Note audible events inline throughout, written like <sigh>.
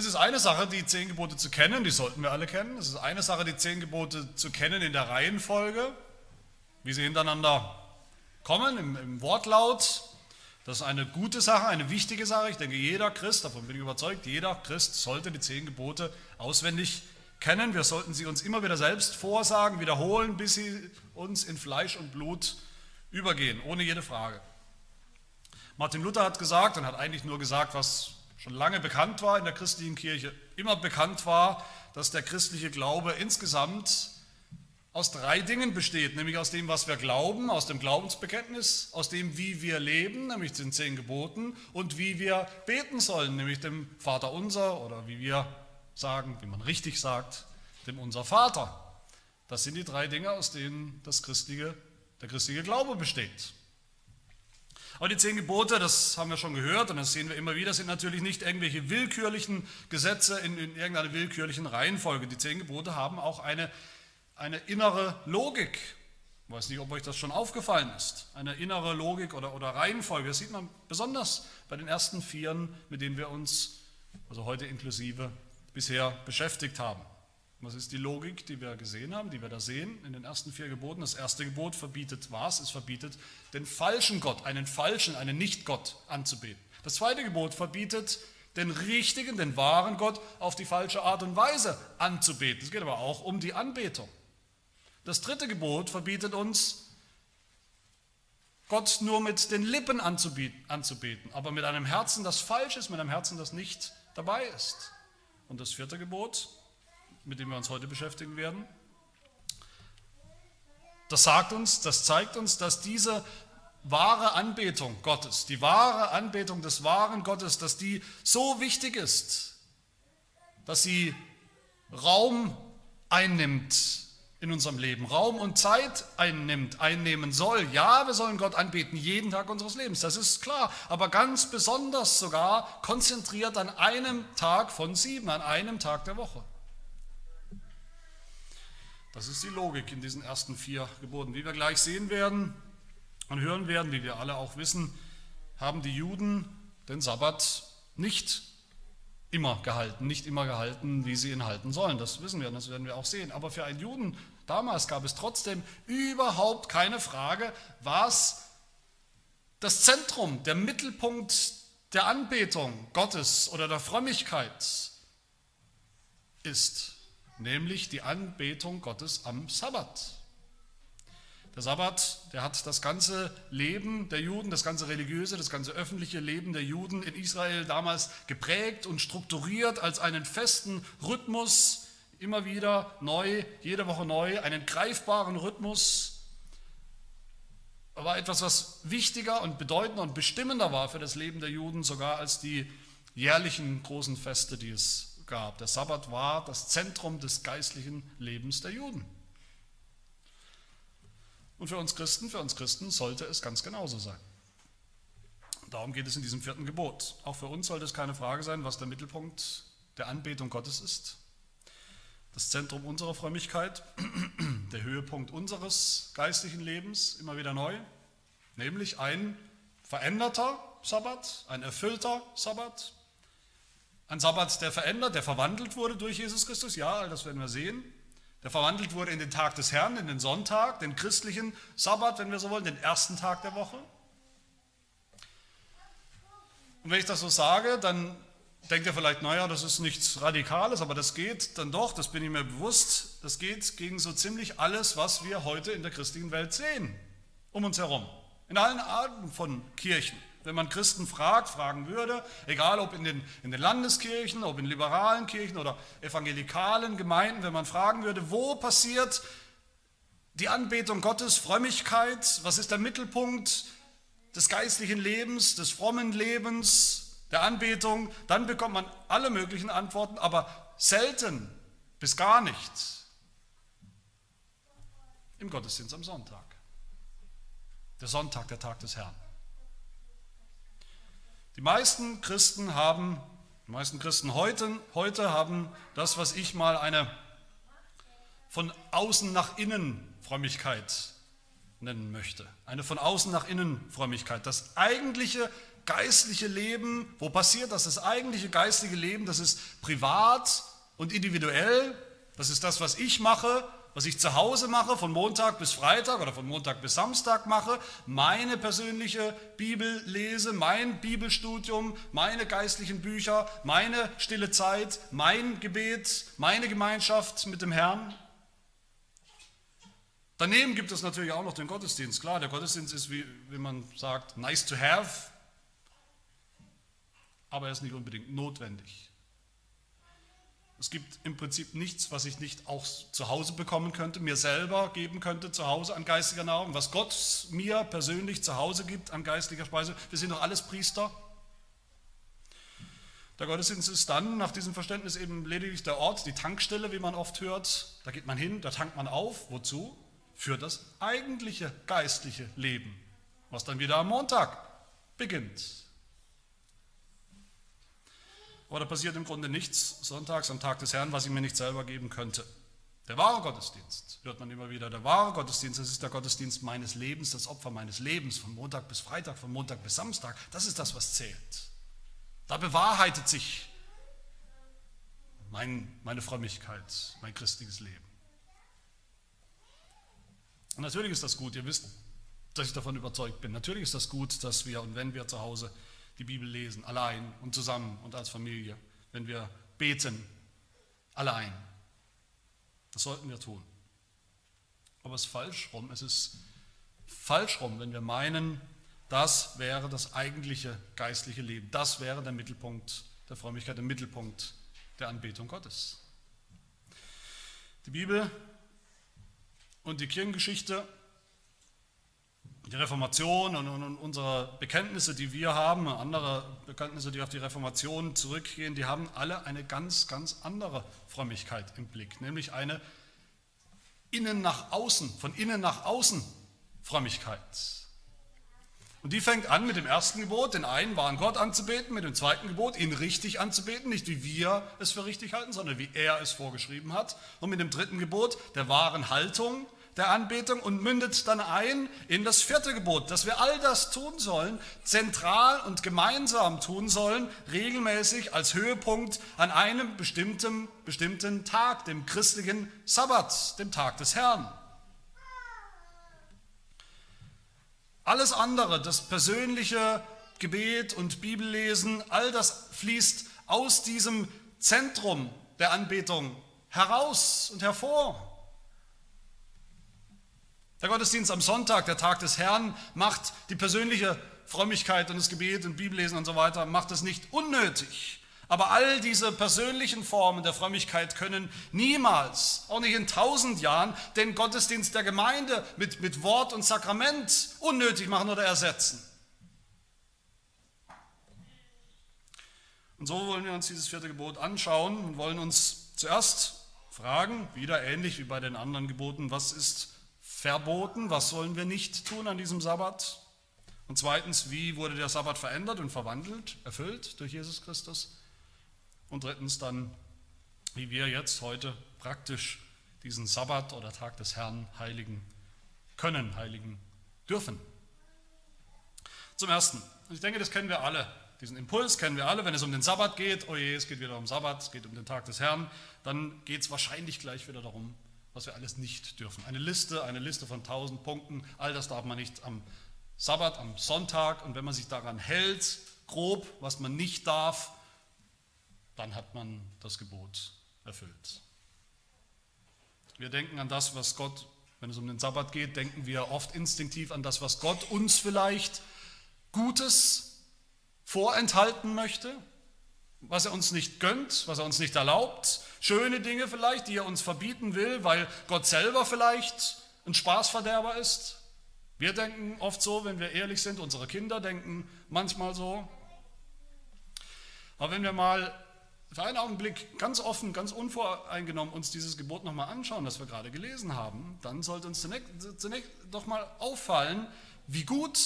Es ist eine Sache, die zehn Gebote zu kennen, die sollten wir alle kennen. Es ist eine Sache, die zehn Gebote zu kennen in der Reihenfolge, wie sie hintereinander kommen, im, im Wortlaut. Das ist eine gute Sache, eine wichtige Sache. Ich denke, jeder Christ, davon bin ich überzeugt, jeder Christ sollte die zehn Gebote auswendig kennen. Wir sollten sie uns immer wieder selbst vorsagen, wiederholen, bis sie uns in Fleisch und Blut übergehen, ohne jede Frage. Martin Luther hat gesagt und hat eigentlich nur gesagt, was schon lange bekannt war in der christlichen Kirche, immer bekannt war, dass der christliche Glaube insgesamt aus drei Dingen besteht, nämlich aus dem, was wir glauben, aus dem Glaubensbekenntnis, aus dem, wie wir leben, nämlich den zehn Geboten, und wie wir beten sollen, nämlich dem Vater unser oder wie wir sagen, wie man richtig sagt, dem unser Vater. Das sind die drei Dinge, aus denen das christliche, der christliche Glaube besteht. Aber die zehn Gebote, das haben wir schon gehört und das sehen wir immer wieder, sind natürlich nicht irgendwelche willkürlichen Gesetze in, in irgendeiner willkürlichen Reihenfolge. Die zehn Gebote haben auch eine, eine innere Logik. Ich weiß nicht, ob euch das schon aufgefallen ist. Eine innere Logik oder, oder Reihenfolge. Das sieht man besonders bei den ersten Vieren, mit denen wir uns, also heute inklusive, bisher beschäftigt haben. Was ist die Logik, die wir gesehen haben, die wir da sehen in den ersten vier Geboten? Das erste Gebot verbietet was? Es verbietet, den falschen Gott, einen falschen, einen Nicht-Gott anzubeten. Das zweite Gebot verbietet, den richtigen, den wahren Gott auf die falsche Art und Weise anzubeten. Es geht aber auch um die Anbetung. Das dritte Gebot verbietet uns, Gott nur mit den Lippen anzubeten, aber mit einem Herzen, das falsch ist, mit einem Herzen, das nicht dabei ist. Und das vierte Gebot mit dem wir uns heute beschäftigen werden. Das sagt uns, das zeigt uns, dass diese wahre Anbetung Gottes, die wahre Anbetung des wahren Gottes, dass die so wichtig ist, dass sie Raum einnimmt in unserem Leben, Raum und Zeit einnimmt, einnehmen soll. Ja, wir sollen Gott anbeten jeden Tag unseres Lebens, das ist klar, aber ganz besonders sogar konzentriert an einem Tag von sieben, an einem Tag der Woche. Das ist die Logik in diesen ersten vier Geboten. Wie wir gleich sehen werden und hören werden, wie wir alle auch wissen, haben die Juden den Sabbat nicht immer gehalten, nicht immer gehalten, wie sie ihn halten sollen. Das wissen wir und das werden wir auch sehen. Aber für einen Juden damals gab es trotzdem überhaupt keine Frage, was das Zentrum, der Mittelpunkt der Anbetung Gottes oder der Frömmigkeit ist nämlich die Anbetung Gottes am Sabbat. Der Sabbat, der hat das ganze Leben der Juden, das ganze religiöse, das ganze öffentliche Leben der Juden in Israel damals geprägt und strukturiert als einen festen Rhythmus, immer wieder neu, jede Woche neu, einen greifbaren Rhythmus. War etwas, was wichtiger und bedeutender und bestimmender war für das Leben der Juden, sogar als die jährlichen großen Feste, die es gab. Der Sabbat war das Zentrum des geistlichen Lebens der Juden. Und für uns Christen, für uns Christen sollte es ganz genauso sein. Darum geht es in diesem vierten Gebot. Auch für uns sollte es keine Frage sein, was der Mittelpunkt der Anbetung Gottes ist. Das Zentrum unserer Frömmigkeit, <clears throat> der Höhepunkt unseres geistlichen Lebens, immer wieder neu, nämlich ein veränderter Sabbat, ein erfüllter Sabbat, ein Sabbat, der verändert, der verwandelt wurde durch Jesus Christus, ja, das werden wir sehen. Der verwandelt wurde in den Tag des Herrn, in den Sonntag, den christlichen Sabbat, wenn wir so wollen, den ersten Tag der Woche. Und wenn ich das so sage, dann denkt ihr vielleicht, naja, das ist nichts Radikales, aber das geht dann doch, das bin ich mir bewusst, das geht gegen so ziemlich alles, was wir heute in der christlichen Welt sehen, um uns herum. In allen Arten von Kirchen. Wenn man Christen fragt, fragen würde, egal ob in den, in den Landeskirchen, ob in liberalen Kirchen oder evangelikalen Gemeinden, wenn man fragen würde, wo passiert die Anbetung Gottes, Frömmigkeit, was ist der Mittelpunkt des geistlichen Lebens, des frommen Lebens, der Anbetung, dann bekommt man alle möglichen Antworten, aber selten bis gar nicht im Gottesdienst am Sonntag. Der Sonntag, der Tag des Herrn. Die meisten Christen haben, die meisten Christen heute, heute haben das, was ich mal eine von außen nach innen Frömmigkeit nennen möchte. Eine von außen nach innen Frömmigkeit. Das eigentliche geistliche Leben, wo passiert das? Das eigentliche geistliche Leben, das ist privat und individuell. Das ist das, was ich mache, was ich zu Hause mache, von Montag bis Freitag oder von Montag bis Samstag mache, meine persönliche Bibel lese, mein Bibelstudium, meine geistlichen Bücher, meine stille Zeit, mein Gebet, meine Gemeinschaft mit dem Herrn. Daneben gibt es natürlich auch noch den Gottesdienst. Klar, der Gottesdienst ist, wie, wie man sagt, nice to have, aber er ist nicht unbedingt notwendig. Es gibt im Prinzip nichts, was ich nicht auch zu Hause bekommen könnte, mir selber geben könnte zu Hause an geistiger Nahrung, was Gott mir persönlich zu Hause gibt an geistlicher Speise. Wir sind doch alles Priester. Der Gottesdienst ist dann nach diesem Verständnis eben lediglich der Ort, die Tankstelle, wie man oft hört. Da geht man hin, da tankt man auf. Wozu? Für das eigentliche geistliche Leben, was dann wieder am Montag beginnt. Aber da passiert im Grunde nichts sonntags am Tag des Herrn, was ich mir nicht selber geben könnte. Der wahre Gottesdienst, hört man immer wieder, der wahre Gottesdienst, das ist der Gottesdienst meines Lebens, das Opfer meines Lebens, von Montag bis Freitag, von Montag bis Samstag. Das ist das, was zählt. Da bewahrheitet sich mein, meine Frömmigkeit, mein christliches Leben. Und natürlich ist das gut, ihr wisst, dass ich davon überzeugt bin. Natürlich ist das gut, dass wir und wenn wir zu Hause die Bibel lesen, allein und zusammen und als Familie, wenn wir beten, allein. Das sollten wir tun. Aber es ist falsch rum. Es ist falsch rum, wenn wir meinen, das wäre das eigentliche geistliche Leben. Das wäre der Mittelpunkt der Frömmigkeit, der Mittelpunkt der Anbetung Gottes. Die Bibel und die Kirchengeschichte die Reformation und, und, und, unsere Bekenntnisse, die wir haben, andere Bekenntnisse, die auf die Reformation zurückgehen, die haben alle eine ganz, ganz andere Frömmigkeit im Blick, nämlich eine innen nach außen, von innen nach außen Frömmigkeit. Und die fängt an mit dem ersten Gebot, den einen wahren Gott anzubeten, mit dem zweiten Gebot, ihn richtig anzubeten, nicht wie wir es für richtig halten, sondern wie er es vorgeschrieben hat. Und mit dem dritten Gebot, der wahren Haltung, der Anbetung und mündet dann ein in das vierte Gebot, dass wir all das tun sollen, zentral und gemeinsam tun sollen, regelmäßig als Höhepunkt an einem bestimmten, bestimmten Tag, dem christlichen Sabbat, dem Tag des Herrn. Alles andere, das persönliche Gebet und Bibellesen, all das fließt aus diesem Zentrum der Anbetung heraus und hervor. Der Gottesdienst am Sonntag, der Tag des Herrn, macht die persönliche Frömmigkeit und das Gebet und Bibellesen und so weiter, macht es nicht unnötig. Aber all diese persönlichen Formen der Frömmigkeit können niemals, auch nicht in tausend Jahren, den Gottesdienst der Gemeinde mit, mit Wort und Sakrament unnötig machen oder ersetzen. Und so wollen wir uns dieses vierte Gebot anschauen und wollen uns zuerst fragen, wieder ähnlich wie bei den anderen Geboten, was ist verboten, was sollen wir nicht tun an diesem Sabbat? Und zweitens, wie wurde der Sabbat verändert und verwandelt, erfüllt durch Jesus Christus? Und drittens dann, wie wir jetzt heute praktisch diesen Sabbat oder Tag des Herrn heiligen können, heiligen dürfen. Zum Ersten, ich denke, das kennen wir alle, diesen Impuls kennen wir alle, wenn es um den Sabbat geht, oh je, es geht wieder um Sabbat, es geht um den Tag des Herrn, dann geht es wahrscheinlich gleich wieder darum, was wir alles nicht dürfen. Eine Liste, eine Liste von tausend Punkten, all das darf man nicht am Sabbat, am Sonntag und wenn man sich daran hält, grob, was man nicht darf, dann hat man das Gebot erfüllt. Wir denken an das, was Gott, wenn es um den Sabbat geht, denken wir oft instinktiv an das, was Gott uns vielleicht Gutes vorenthalten möchte, was er uns nicht gönnt, was er uns nicht erlaubt, schöne Dinge vielleicht, die er uns verbieten will, weil Gott selber vielleicht ein Spaßverderber ist. Wir denken oft so, wenn wir ehrlich sind, unsere Kinder denken manchmal so. Aber wenn wir mal für einen Augenblick ganz offen, ganz unvoreingenommen uns dieses Gebot nochmal anschauen, das wir gerade gelesen haben, dann sollte uns zunächst, zunächst doch mal auffallen, wie gut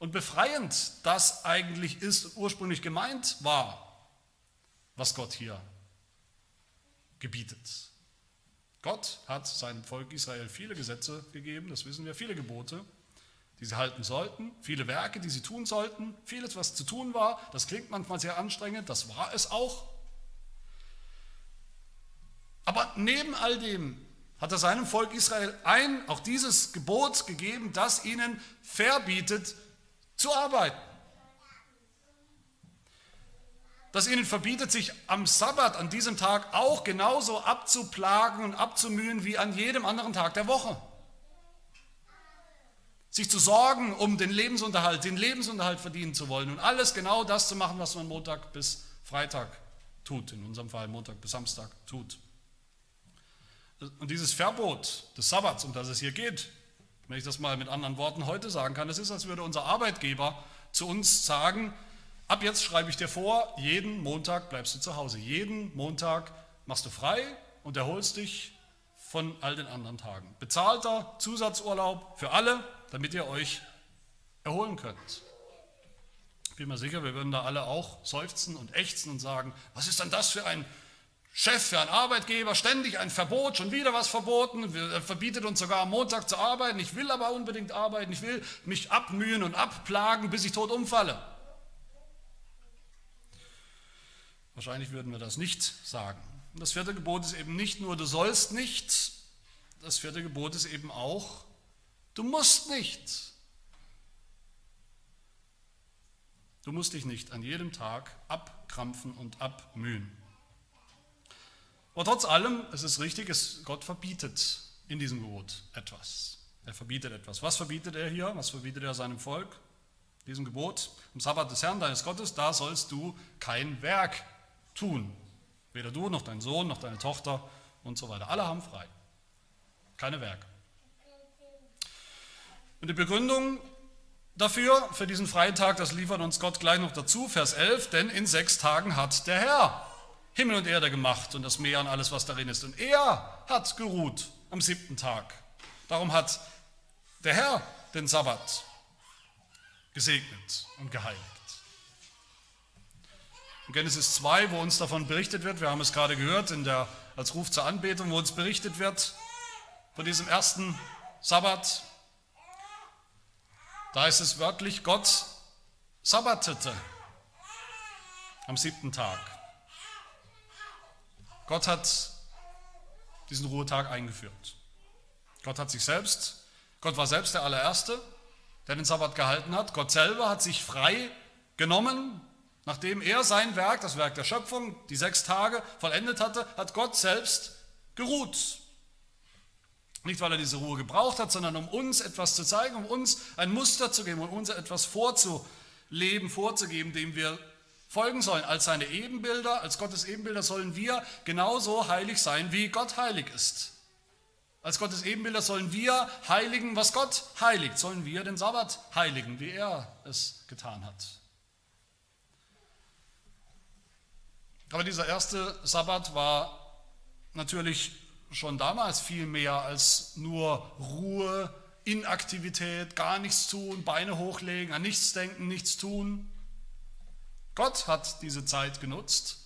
und befreiend das eigentlich ist, ursprünglich gemeint war was Gott hier gebietet. Gott hat seinem Volk Israel viele Gesetze gegeben, das wissen wir, viele Gebote. die sie halten sollten, viele Werke, die sie tun sollten, vieles, was zu tun war. Das klingt manchmal sehr anstrengend, das war es auch. Aber neben all dem hat er seinem Volk Israel ein, auch dieses Gebot gegeben, das ihnen verbietet zu arbeiten. Das ihnen verbietet, sich am Sabbat, an diesem Tag, auch genauso abzuplagen und abzumühen wie an jedem anderen Tag der Woche. Sich zu sorgen, um den Lebensunterhalt, den Lebensunterhalt verdienen zu wollen und alles genau das zu machen, was man Montag bis Freitag tut, in unserem Fall Montag bis Samstag tut. Und dieses Verbot des Sabbats, um das es hier geht, wenn ich das mal mit anderen Worten heute sagen kann, es ist, als würde unser Arbeitgeber zu uns sagen, ab jetzt schreibe ich dir vor, jeden Montag bleibst du zu Hause, jeden Montag machst du frei und erholst dich von all den anderen Tagen. Bezahlter Zusatzurlaub für alle, damit ihr euch erholen könnt. Ich bin mir sicher, wir würden da alle auch seufzen und ächzen und sagen, was ist denn das für ein Chef, für einen Arbeitgeber, ständig ein Verbot, schon wieder was verboten, er verbietet uns sogar am Montag zu arbeiten, ich will aber unbedingt arbeiten, ich will mich abmühen und abplagen, bis ich tot umfalle. Wahrscheinlich würden wir das nicht sagen. Das vierte Gebot ist eben nicht nur, du sollst nicht, das vierte Gebot ist eben auch, du musst nicht. Du musst dich nicht an jedem Tag abkrampfen und abmühen. Aber trotz allem, es ist richtig, es, Gott verbietet in diesem Gebot etwas. Er verbietet etwas. Was verbietet er hier? Was verbietet er seinem Volk? Diesem Gebot, am Sabbat des Herrn deines Gottes, da sollst du kein Werk tun. Weder du noch dein Sohn noch deine Tochter und so weiter. Alle haben frei. Keine Werke. Und die Begründung dafür, für diesen freien Tag, das liefert uns Gott gleich noch dazu, Vers 11, denn in sechs Tagen hat der Herr Himmel und Erde gemacht und das Meer und alles, was darin ist. Und er hat geruht am siebten Tag. Darum hat der Herr den Sabbat gesegnet und geheiligt. In Genesis 2, wo uns davon berichtet wird, wir haben es gerade gehört, in der, als Ruf zur Anbetung, wo uns berichtet wird von diesem ersten Sabbat, da ist es wörtlich, Gott sabbatete am siebten Tag. Gott hat diesen Ruhetag eingeführt. Gott hat sich selbst, Gott war selbst der allererste, der den Sabbat gehalten hat. Gott selber hat sich frei genommen, nachdem er sein Werk, das Werk der Schöpfung, die sechs Tage vollendet hatte, hat Gott selbst geruht. Nicht, weil er diese Ruhe gebraucht hat, sondern um uns etwas zu zeigen, um uns ein Muster zu geben, um uns etwas vorzuleben, vorzugeben, dem wir folgen sollen. Als seine Ebenbilder, als Gottes Ebenbilder sollen wir genauso heilig sein, wie Gott heilig ist. Als Gottes Ebenbilder sollen wir heiligen, was Gott heiligt. Sollen wir den Sabbat heiligen, wie er es getan hat. Aber dieser erste Sabbat war natürlich schon damals viel mehr als nur Ruhe, Inaktivität, gar nichts tun, Beine hochlegen, an nichts denken, nichts tun. Gott hat diese Zeit genutzt,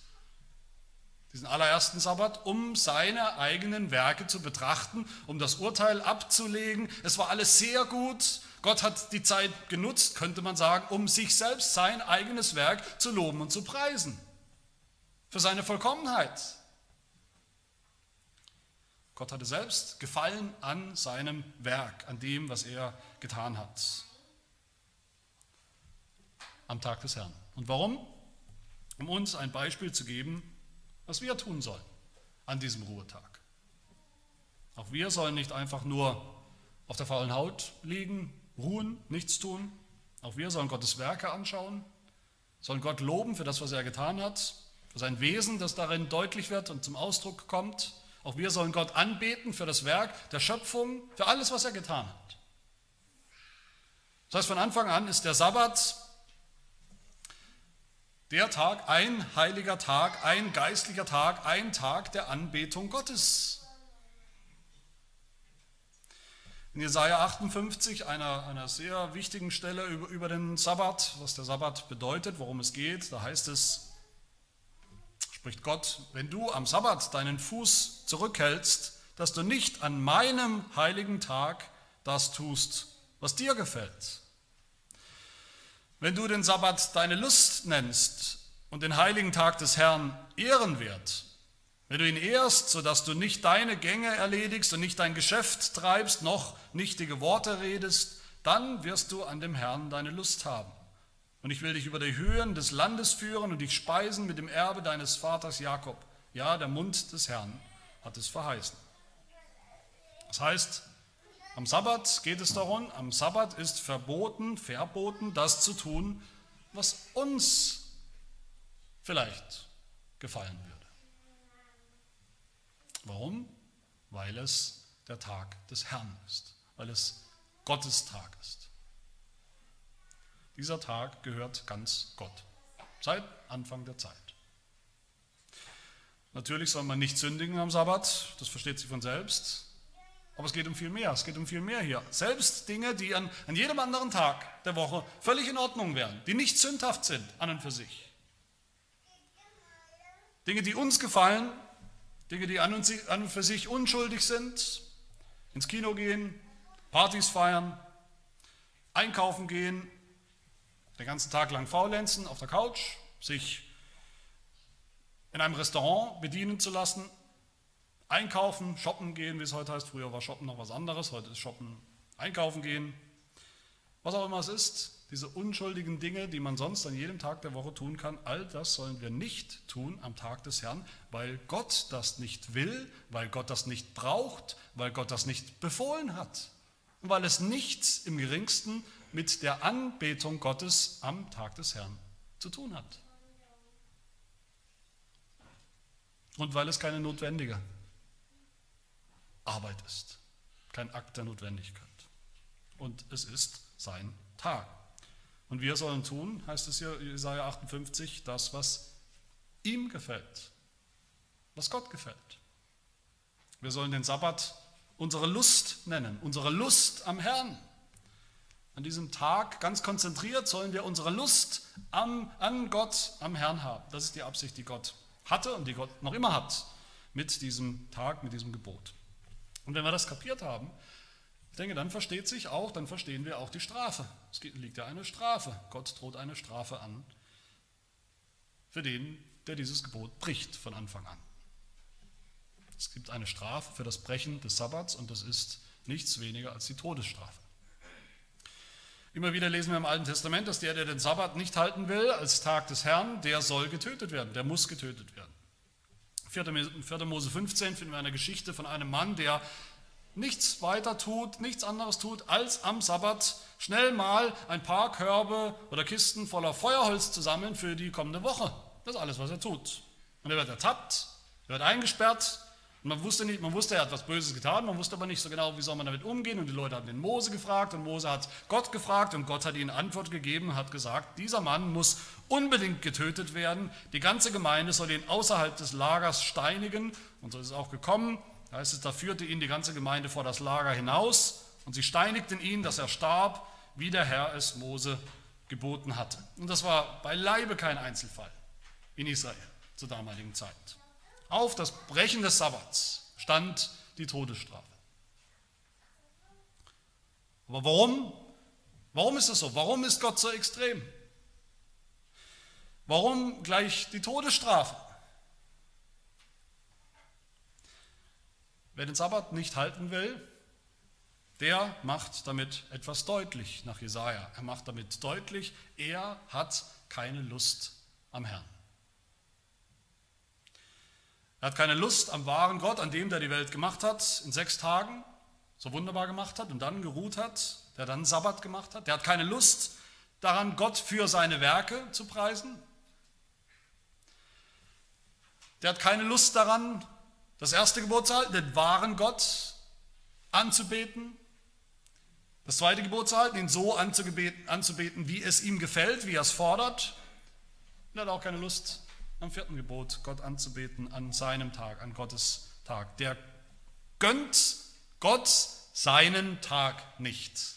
diesen allerersten Sabbat, um seine eigenen Werke zu betrachten, um das Urteil abzulegen. Es war alles sehr gut. Gott hat die Zeit genutzt, könnte man sagen, um sich selbst sein eigenes Werk zu loben und zu preisen. Für seine Vollkommenheit. Gott hatte selbst Gefallen an seinem Werk, an dem, was er getan hat. Am Tag des Herrn. Und warum? Um uns ein Beispiel zu geben, was wir tun sollen an diesem Ruhetag. Auch wir sollen nicht einfach nur auf der faulen Haut liegen, ruhen, nichts tun. Auch wir sollen Gottes Werke anschauen, sollen Gott loben für das, was er getan hat, für sein Wesen, das darin deutlich wird und zum Ausdruck kommt. Auch wir sollen Gott anbeten für das Werk der Schöpfung, für alles, was er getan hat. Das heißt, von Anfang an ist der Sabbat der Tag, ein heiliger Tag, ein geistlicher Tag, ein Tag der Anbetung Gottes. In Jesaja 58, einer, einer sehr wichtigen Stelle über, über den Sabbat, was der Sabbat bedeutet, worum es geht, da heißt es, spricht Gott, wenn du am Sabbat deinen Fuß zurückhältst, dass du nicht an meinem heiligen Tag das tust, was dir gefällt. Wenn du den Sabbat deine Lust nennst und den heiligen Tag des Herrn ehrenwert, wenn du ihn ehrst, sodass du nicht deine Gänge erledigst und nicht dein Geschäft treibst, noch nichtige Worte redest, dann wirst du an dem Herrn deine Lust haben. Und ich will dich über die Höhen des Landes führen und dich speisen mit dem Erbe deines Vaters Jakob. Ja, der Mund des Herrn hat es verheißen. Das heißt, am Sabbat geht es darum, am Sabbat ist verboten, verboten, das zu tun, was uns vielleicht gefallen würde. Warum? Weil es der Tag des Herrn ist, weil es Gottes Tag ist. Dieser Tag gehört ganz Gott, seit Anfang der Zeit. Natürlich soll man nicht sündigen am Sabbat, das versteht sich von selbst. Aber es geht um viel mehr, es geht um viel mehr hier. Selbst Dinge, die an, an jedem anderen Tag der Woche völlig in Ordnung wären, die nicht sündhaft sind an und für sich. Dinge, die uns gefallen, Dinge, die an und, an und für sich unschuldig sind, ins Kino gehen, Partys feiern, einkaufen gehen, den ganzen Tag lang faulenzen auf der Couch, sich in einem Restaurant bedienen zu lassen, einkaufen, shoppen gehen, wie es heute heißt. Früher war shoppen noch was anderes, heute ist shoppen einkaufen gehen. Was auch immer es ist, diese unschuldigen Dinge, die man sonst an jedem Tag der Woche tun kann, all das sollen wir nicht tun am Tag des Herrn, weil Gott das nicht will, weil Gott das nicht braucht, weil Gott das nicht befohlen hat und weil es nichts im geringsten mit der Anbetung Gottes am Tag des Herrn zu tun hat. Und weil es keine notwendige Arbeit ist, kein Akt der Notwendigkeit. Und es ist sein Tag. Und wir sollen tun, heißt es hier, Jesaja 58, das, was ihm gefällt, was Gott gefällt. Wir sollen den Sabbat unsere Lust nennen, unsere Lust am Herrn. An diesem Tag ganz konzentriert sollen wir unsere Lust am, an Gott, am Herrn haben. Das ist die Absicht, die Gott hatte und die Gott noch immer hat mit diesem Tag, mit diesem Gebot. Und wenn wir das kapiert haben, ich denke, dann versteht sich auch, dann verstehen wir auch die Strafe. Es liegt ja eine Strafe. Gott droht eine Strafe an für den, der dieses Gebot bricht von Anfang an. Es gibt eine Strafe für das Brechen des Sabbats und das ist nichts weniger als die Todesstrafe. Immer wieder lesen wir im Alten Testament, dass der, der den Sabbat nicht halten will als Tag des Herrn, der soll getötet werden, der muss getötet werden. 4. Mose 15 finden wir eine Geschichte von einem Mann, der nichts weiter tut, nichts anderes tut, als am Sabbat schnell mal ein paar Körbe oder Kisten voller Feuerholz zu sammeln für die kommende Woche. Das ist alles, was er tut. Und er wird ertappt, er wird eingesperrt. Und man wusste nicht, man wusste, er hat was Böses getan, man wusste aber nicht so genau, wie soll man damit umgehen. Und die Leute haben den Mose gefragt und Mose hat Gott gefragt und Gott hat ihnen Antwort gegeben und hat gesagt, dieser Mann muss unbedingt getötet werden. Die ganze Gemeinde soll ihn außerhalb des Lagers steinigen. Und so ist es auch gekommen. Da heißt es, da führte ihn die ganze Gemeinde vor das Lager hinaus und sie steinigten ihn, dass er starb, wie der Herr es Mose geboten hatte. Und das war beileibe kein Einzelfall in Israel zur damaligen Zeit. Auf das Brechen des Sabbats stand die Todesstrafe. Aber warum? Warum ist es so? Warum ist Gott so extrem? Warum gleich die Todesstrafe? Wer den Sabbat nicht halten will, der macht damit etwas deutlich nach Jesaja. Er macht damit deutlich, er hat keine Lust am Herrn. Er hat keine Lust am wahren Gott, an dem, der die Welt gemacht hat, in sechs Tagen so wunderbar gemacht hat und dann geruht hat, der dann Sabbat gemacht hat. Der hat keine Lust daran, Gott für seine Werke zu preisen. Der hat keine Lust daran, das erste Gebot zu halten, den wahren Gott anzubeten. Das zweite Gebot zu halten, ihn so anzubeten, wie es ihm gefällt, wie er es fordert. Und er hat auch keine Lust am vierten Gebot, Gott anzubeten an seinem Tag, an Gottes Tag. Der gönnt Gott seinen Tag nicht.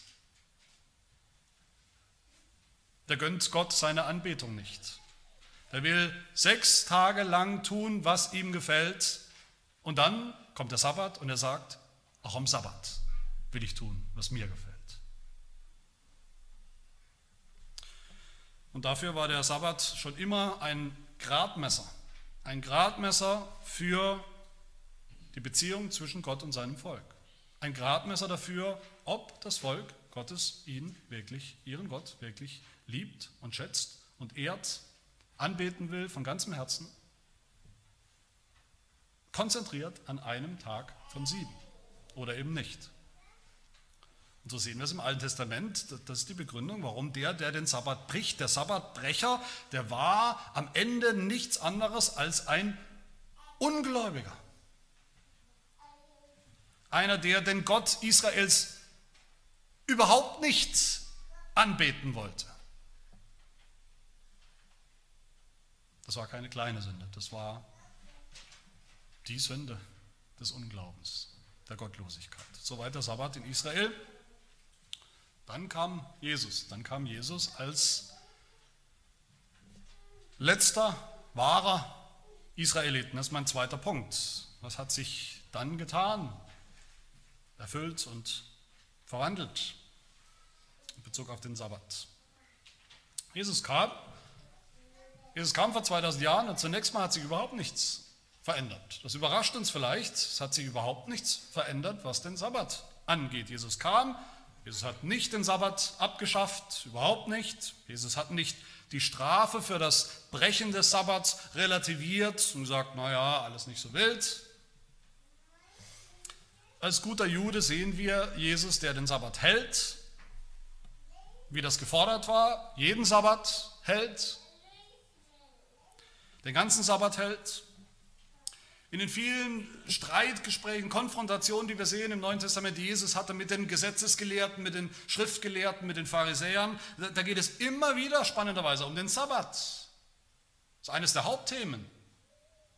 Der gönnt Gott seine Anbetung nicht. Der will sechs Tage lang tun, was ihm gefällt. Und dann kommt der Sabbat und er sagt, auch am Sabbat will ich tun, was mir gefällt. Und dafür war der Sabbat schon immer ein Gradmesser. Ein Gradmesser für die Beziehung zwischen Gott und seinem Volk. Ein Gradmesser dafür, ob das Volk Gottes ihn wirklich, ihren Gott wirklich liebt und schätzt und ehrt, anbeten will von ganzem Herzen, konzentriert an einem Tag von sieben oder eben nicht. Und so sehen wir es im Alten Testament, das ist die Begründung, warum der, der den Sabbat bricht, der Sabbatbrecher, der war am Ende nichts anderes als ein Ungläubiger. Einer, der den Gott Israels überhaupt nicht anbeten wollte. Das war keine kleine Sünde, das war die Sünde des Unglaubens, der Gottlosigkeit. Soweit der Sabbat in Israel. Dann kam Jesus, dann kam Jesus als letzter wahrer Israeliten. Das ist mein zweiter Punkt. Was hat sich dann getan, erfüllt und verwandelt in Bezug auf den Sabbat? Jesus kam, Jesus kam vor 2000 Jahren und zunächst mal hat sich überhaupt nichts verändert. Das überrascht uns vielleicht. Es hat sich überhaupt nichts verändert, was den Sabbat angeht. Jesus kam, Jesus hat nicht den Sabbat abgeschafft, überhaupt nicht. Jesus hat nicht die Strafe für das Brechen des Sabbats relativiert und gesagt, naja, alles nicht so wild. Als guter Jude sehen wir Jesus, der den Sabbat hält, wie das gefordert war, jeden Sabbat hält, den ganzen Sabbat hält, in den vielen Streitgesprächen, Konfrontationen, die wir sehen im Neuen Testament, die Jesus hatte mit den Gesetzesgelehrten, mit den Schriftgelehrten, mit den Pharisäern, da geht es immer wieder spannenderweise um den Sabbat. Das ist eines der Hauptthemen.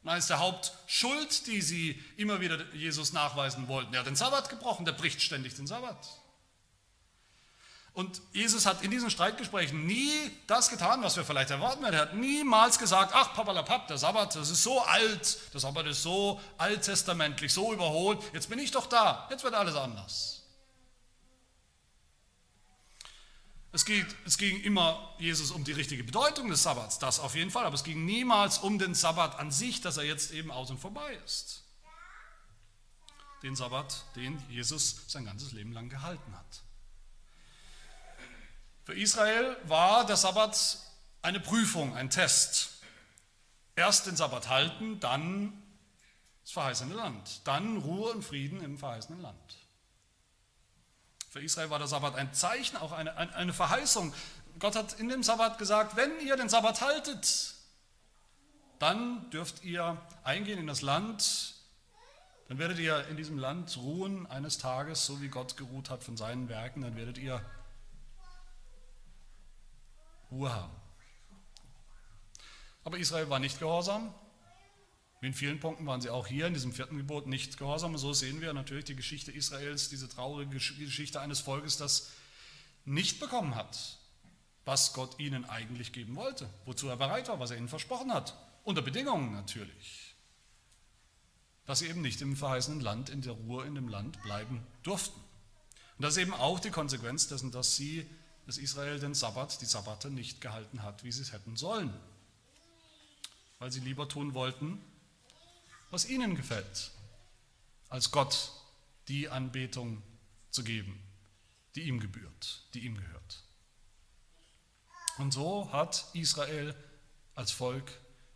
Und eines der Hauptschuld, die sie immer wieder Jesus nachweisen wollten. Er hat den Sabbat gebrochen, der bricht ständig den Sabbat. Und Jesus hat in diesen Streitgesprächen nie das getan, was wir vielleicht erwarten werden. Er hat niemals gesagt, ach papalapap, der Sabbat, das ist so alt, der Sabbat ist so alttestamentlich, so überholt, jetzt bin ich doch da, jetzt wird alles anders. Es, geht, es ging immer Jesus um die richtige Bedeutung des Sabbats, das auf jeden Fall, aber es ging niemals um den Sabbat an sich, dass er jetzt eben aus und vorbei ist. Den Sabbat, den Jesus sein ganzes Leben lang gehalten hat. Für Israel war der Sabbat eine Prüfung, ein Test. Erst den Sabbat halten, dann das verheißene Land. Dann Ruhe und Frieden im verheißenen Land. Für Israel war der Sabbat ein Zeichen, auch eine, eine Verheißung. Gott hat in dem Sabbat gesagt, wenn ihr den Sabbat haltet, dann dürft ihr eingehen in das Land, dann werdet ihr in diesem Land ruhen eines Tages, so wie Gott geruht hat von seinen Werken, dann werdet ihr Ruhe haben. Aber Israel war nicht gehorsam. In vielen Punkten waren sie auch hier in diesem vierten Gebot nicht gehorsam. Und so sehen wir natürlich die Geschichte Israels, diese traurige Geschichte eines Volkes, das nicht bekommen hat, was Gott ihnen eigentlich geben wollte, wozu er bereit war, was er ihnen versprochen hat. Unter Bedingungen natürlich. Dass sie eben nicht im verheißenen Land, in der Ruhe in dem Land bleiben durften. Und das ist eben auch die Konsequenz dessen, dass sie dass Israel den Sabbat, die Sabbate nicht gehalten hat, wie sie es hätten sollen, weil sie lieber tun wollten, was ihnen gefällt, als Gott die Anbetung zu geben, die ihm gebührt, die ihm gehört. Und so hat Israel als Volk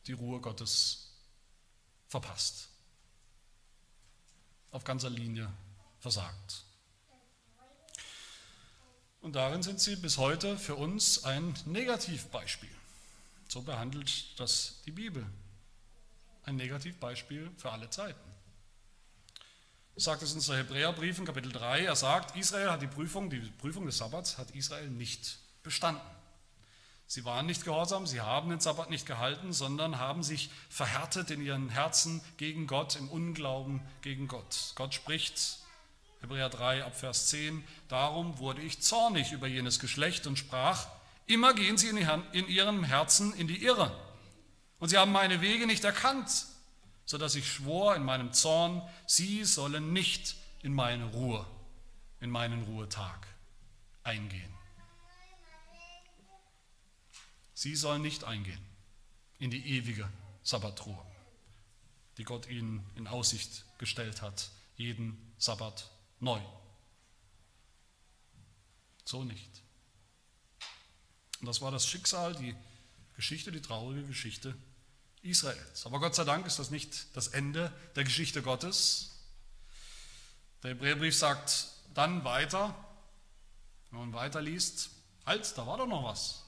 die Ruhe Gottes verpasst, auf ganzer Linie versagt. Und darin sind sie bis heute für uns ein Negativbeispiel. So behandelt das die Bibel. Ein Negativbeispiel für alle Zeiten. Sagt es in unser Hebräerbrief in Kapitel 3, er sagt, Israel hat die Prüfung, die Prüfung des Sabbats hat Israel nicht bestanden. Sie waren nicht gehorsam, sie haben den Sabbat nicht gehalten, sondern haben sich verhärtet in ihren Herzen gegen Gott, im Unglauben gegen Gott. Gott spricht Hebräer 3 ab Vers 10, darum wurde ich zornig über jenes Geschlecht und sprach, immer gehen sie in ihrem Herzen in die Irre. Und sie haben meine Wege nicht erkannt, sodass ich schwor in meinem Zorn, sie sollen nicht in meine Ruhe, in meinen Ruhetag eingehen. Sie sollen nicht eingehen in die ewige Sabbatruhe, die Gott ihnen in Aussicht gestellt hat, jeden Sabbat neu. So nicht. Und das war das Schicksal, die Geschichte, die traurige Geschichte Israels. Aber Gott sei Dank ist das nicht das Ende der Geschichte Gottes. Der Hebräerbrief sagt dann weiter, wenn man weiterliest, halt, da war doch noch was.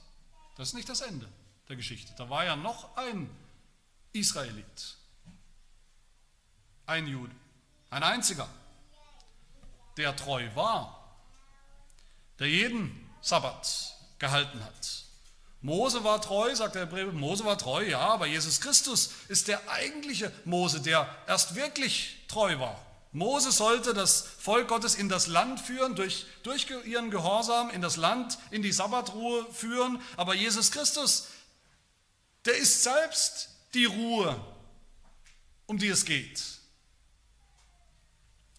Das ist nicht das Ende der Geschichte. Da war ja noch ein Israelit, ein Jude, ein einziger, der treu war, der jeden Sabbat gehalten hat. Mose war treu, sagt der Hebräer, Mose war treu, ja, aber Jesus Christus ist der eigentliche Mose, der erst wirklich treu war. Mose sollte das Volk Gottes in das Land führen, durch, durch ihren Gehorsam in das Land, in die Sabbatruhe führen. Aber Jesus Christus, der ist selbst die Ruhe, um die es geht.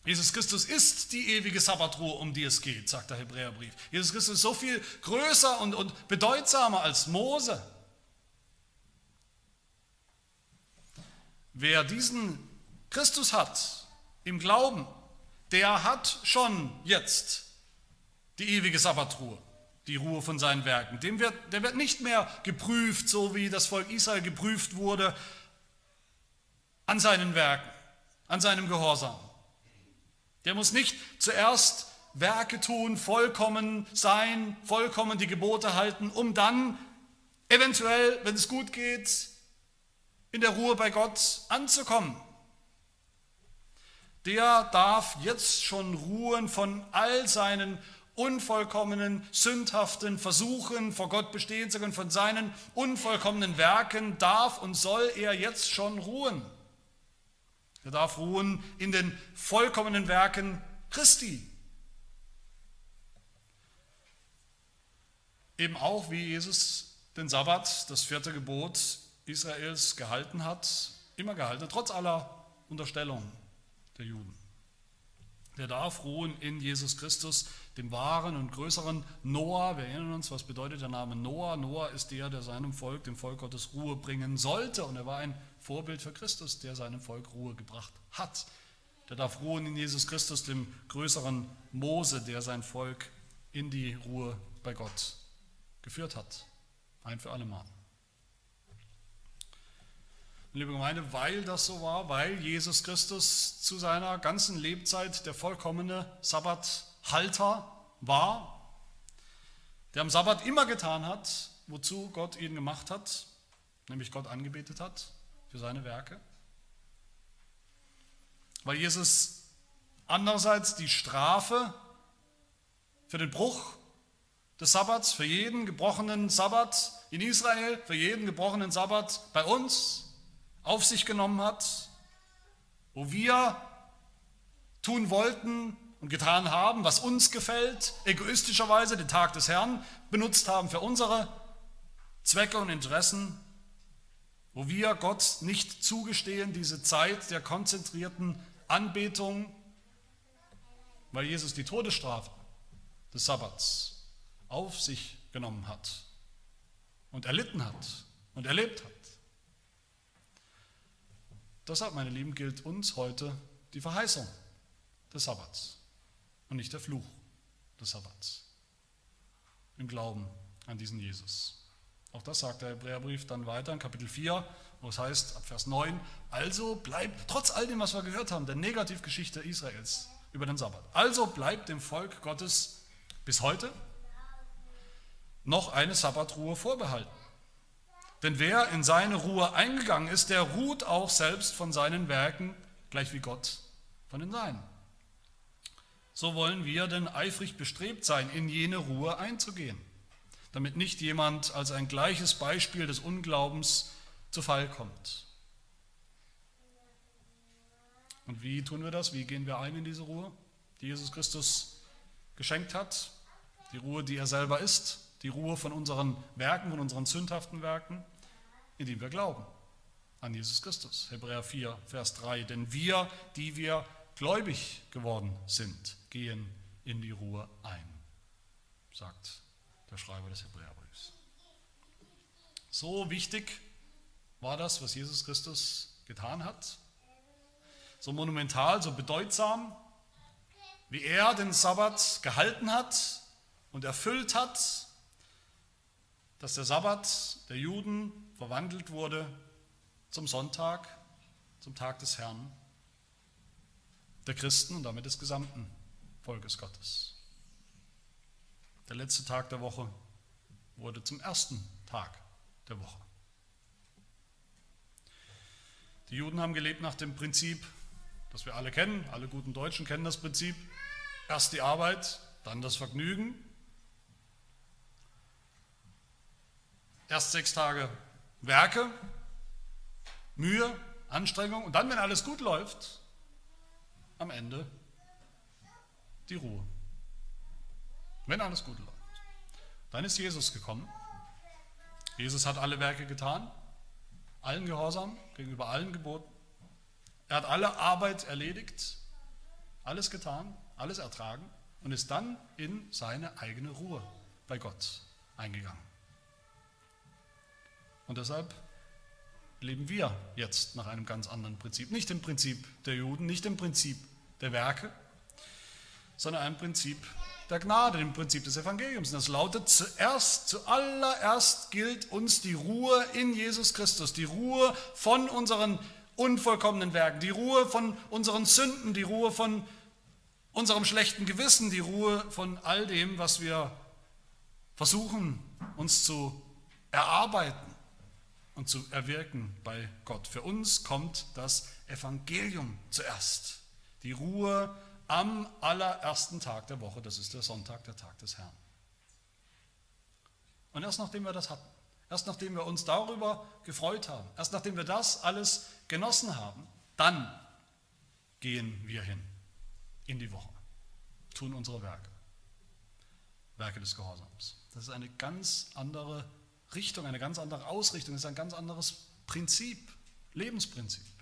Jesus Christus ist die ewige Sabbatruhe, um die es geht, sagt der Hebräerbrief. Jesus Christus ist so viel größer und, und bedeutsamer als Mose. Wer diesen Christus hat, im Glauben, der hat schon jetzt die ewige Sabbatruhe, die Ruhe von seinen Werken. Dem wird, der wird nicht mehr geprüft, so wie das Volk Israel geprüft wurde an seinen Werken, an seinem Gehorsam. Der muss nicht zuerst Werke tun, vollkommen sein, vollkommen die Gebote halten, um dann eventuell, wenn es gut geht, in der Ruhe bei Gott anzukommen der darf jetzt schon ruhen von all seinen unvollkommenen, sündhaften Versuchen vor Gott bestehen zu können, von seinen unvollkommenen Werken darf und soll er jetzt schon ruhen. Er darf ruhen in den vollkommenen Werken Christi. Eben auch wie Jesus den Sabbat, das vierte Gebot Israels gehalten hat, immer gehalten, trotz aller Unterstellungen der Juden. Der darf ruhen in Jesus Christus, dem wahren und größeren Noah. Wir erinnern uns, was bedeutet der Name Noah? Noah ist der, der seinem Volk, dem Volk Gottes, Ruhe bringen sollte. Und er war ein Vorbild für Christus, der seinem Volk Ruhe gebracht hat. Der darf ruhen in Jesus Christus, dem größeren Mose, der sein Volk in die Ruhe bei Gott geführt hat. Ein für alle Mal liebe Gemeinde, weil das so war, weil Jesus Christus zu seiner ganzen Lebzeit der vollkommene Sabbathalter war, der am Sabbat immer getan hat, wozu Gott ihn gemacht hat, nämlich Gott angebetet hat für seine Werke. Weil Jesus andererseits die Strafe für den Bruch des Sabbats, für jeden gebrochenen Sabbat in Israel, für jeden gebrochenen Sabbat bei uns auf sich genommen hat, wo wir tun wollten und getan haben, was uns gefällt, egoistischerweise den Tag des Herrn benutzt haben für unsere Zwecke und Interessen, wo wir Gott nicht zugestehen, diese Zeit der konzentrierten Anbetung, weil Jesus die Todesstrafe des Sabbats auf sich genommen hat und erlitten hat und erlebt hat. Deshalb, meine Lieben, gilt uns heute die Verheißung des Sabbats und nicht der Fluch des Sabbats. Im Glauben an diesen Jesus. Auch das sagt der Hebräerbrief dann weiter in Kapitel 4, wo es heißt, ab Vers 9, also bleibt, trotz all dem, was wir gehört haben, der Negativgeschichte Israels über den Sabbat, also bleibt dem Volk Gottes bis heute noch eine Sabbatruhe vorbehalten. Denn wer in seine Ruhe eingegangen ist, der ruht auch selbst von seinen Werken, gleich wie Gott von den Seinen. So wollen wir denn eifrig bestrebt sein, in jene Ruhe einzugehen, damit nicht jemand als ein gleiches Beispiel des Unglaubens zu Fall kommt. Und wie tun wir das? Wie gehen wir ein in diese Ruhe, die Jesus Christus geschenkt hat? Die Ruhe, die er selber ist, die Ruhe von unseren Werken, von unseren sündhaften Werken, indem wir glauben an Jesus Christus. Hebräer 4, Vers 3. Denn wir, die wir gläubig geworden sind, gehen in die Ruhe ein, sagt der Schreiber des Hebräerbriefs. So wichtig war das, was Jesus Christus getan hat. So monumental, so bedeutsam, wie er den Sabbat gehalten hat und erfüllt hat, dass der Sabbat der Juden verwandelt wurde zum Sonntag, zum Tag des Herrn, der Christen und damit des gesamten Volkes Gottes. Der letzte Tag der Woche wurde zum ersten Tag der Woche. Die Juden haben gelebt nach dem Prinzip, das wir alle kennen, alle guten Deutschen kennen das Prinzip, erst die Arbeit, dann das Vergnügen. Erst sechs Tage Werke, Mühe, Anstrengung und dann, wenn alles gut läuft, am Ende die Ruhe. Wenn alles gut läuft. Dann ist Jesus gekommen. Jesus hat alle Werke getan, allen Gehorsam gegenüber allen Geboten. Er hat alle Arbeit erledigt, alles getan, alles ertragen und ist dann in seine eigene Ruhe bei Gott eingegangen. Und deshalb leben wir jetzt nach einem ganz anderen Prinzip. Nicht dem Prinzip der Juden, nicht dem Prinzip der Werke, sondern einem Prinzip der Gnade, dem Prinzip des Evangeliums. Und das lautet zuerst, zuallererst gilt uns die Ruhe in Jesus Christus, die Ruhe von unseren unvollkommenen Werken, die Ruhe von unseren Sünden, die Ruhe von unserem schlechten Gewissen, die Ruhe von all dem, was wir versuchen uns zu erarbeiten und zu erwirken bei Gott. Für uns kommt das Evangelium zuerst. Die Ruhe am allerersten Tag der Woche, das ist der Sonntag, der Tag des Herrn. Und erst nachdem wir das hatten, erst nachdem wir uns darüber gefreut haben, erst nachdem wir das alles genossen haben, dann gehen wir hin in die Woche, tun unsere Werke, Werke des Gehorsams. Das ist eine ganz andere Richtung, eine ganz andere Ausrichtung, das ist ein ganz anderes Prinzip, Lebensprinzip.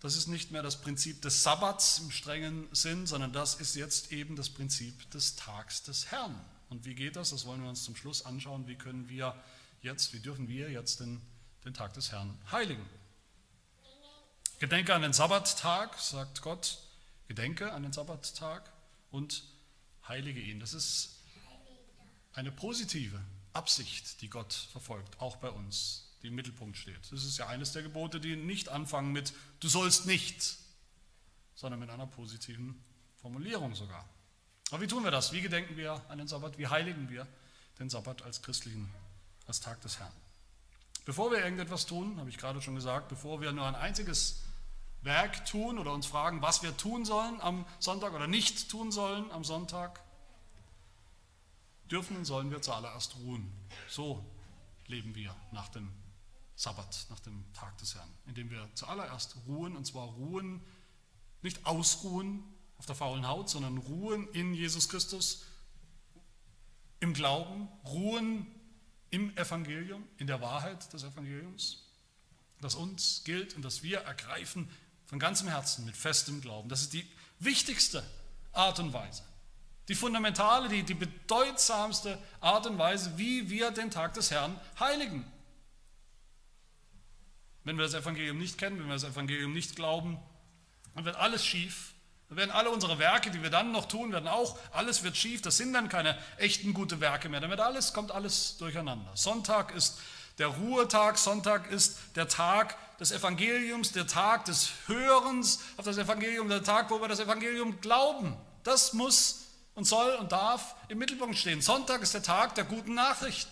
Das ist nicht mehr das Prinzip des Sabbats im strengen Sinn, sondern das ist jetzt eben das Prinzip des Tags des Herrn. Und wie geht das? Das wollen wir uns zum Schluss anschauen. Wie können wir jetzt, wie dürfen wir jetzt den, den Tag des Herrn heiligen? Gedenke an den Sabbattag, sagt Gott. Gedenke an den Sabbattag und heilige ihn. Das ist eine positive Absicht, die Gott verfolgt, auch bei uns die im Mittelpunkt steht. Das ist ja eines der Gebote, die nicht anfangen mit du sollst nicht, sondern mit einer positiven Formulierung sogar. Aber wie tun wir das? Wie gedenken wir an den Sabbat? Wie heiligen wir den Sabbat als christlichen, als Tag des Herrn? Bevor wir irgendetwas tun, habe ich gerade schon gesagt, bevor wir nur ein einziges Werk tun oder uns fragen, was wir tun sollen am Sonntag oder nicht tun sollen am Sonntag, dürfen und sollen wir zuallererst ruhen. So leben wir nach dem Sabbat, nach dem Tag des Herrn, indem wir zuallererst ruhen, und zwar ruhen, nicht ausruhen auf der faulen Haut, sondern ruhen in Jesus Christus, im Glauben, ruhen im Evangelium, in der Wahrheit des Evangeliums, das uns gilt und das wir ergreifen von ganzem Herzen mit festem Glauben. Das ist die wichtigste Art und Weise, die fundamentale, die, die bedeutsamste Art und Weise, wie wir den Tag des Herrn heiligen. Wenn wir das Evangelium nicht kennen, wenn wir das Evangelium nicht glauben, dann wird alles schief. Dann werden alle unsere Werke, die wir dann noch tun, werden auch, alles wird schief. Das sind dann keine echten gute Werke mehr. Dann wird alles, kommt alles durcheinander. Sonntag ist der Ruhetag, Sonntag ist der Tag des Evangeliums, der Tag des Hörens auf das Evangelium, der Tag, wo wir das Evangelium glauben. Das muss und soll und darf im Mittelpunkt stehen. Sonntag ist der Tag der guten Nachricht.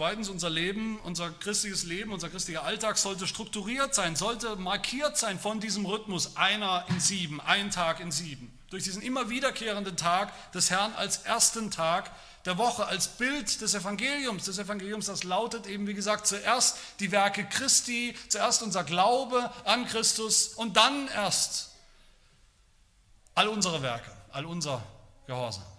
Zweitens, unser Leben, unser christliches Leben, unser christlicher Alltag sollte strukturiert sein, sollte markiert sein von diesem Rhythmus einer in sieben, ein Tag in sieben. Durch diesen immer wiederkehrenden Tag des Herrn als ersten Tag der Woche, als Bild des Evangeliums. Des Evangeliums, das lautet eben, wie gesagt, zuerst die Werke Christi, zuerst unser Glaube an Christus und dann erst all unsere Werke, all unser Gehorsam.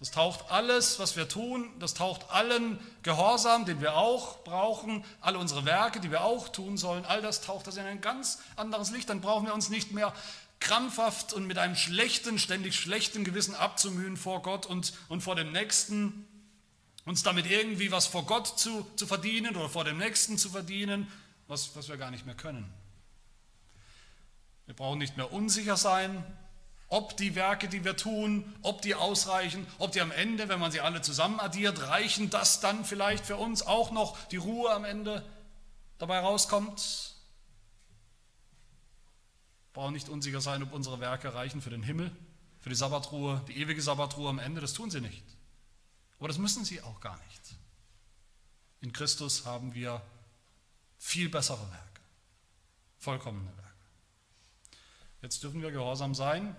Das taucht alles, was wir tun, das taucht allen Gehorsam, den wir auch brauchen, alle unsere Werke, die wir auch tun sollen, all das taucht das in ein ganz anderes Licht. Dann brauchen wir uns nicht mehr krampfhaft und mit einem schlechten, ständig schlechten Gewissen abzumühen vor Gott und, und vor dem Nächsten, uns damit irgendwie was vor Gott zu, zu verdienen oder vor dem Nächsten zu verdienen, was, was wir gar nicht mehr können. Wir brauchen nicht mehr unsicher sein, ob die Werke, die wir tun, ob die ausreichen, ob die am Ende, wenn man sie alle zusammen addiert, reichen, dass dann vielleicht für uns auch noch die Ruhe am Ende dabei rauskommt. Wir brauchen nicht unsicher sein, ob unsere Werke reichen für den Himmel, für die Sabbatruhe, die ewige Sabbatruhe am Ende. Das tun sie nicht. Aber das müssen sie auch gar nicht. In Christus haben wir viel bessere Werke, vollkommene Werke. Jetzt dürfen wir gehorsam sein,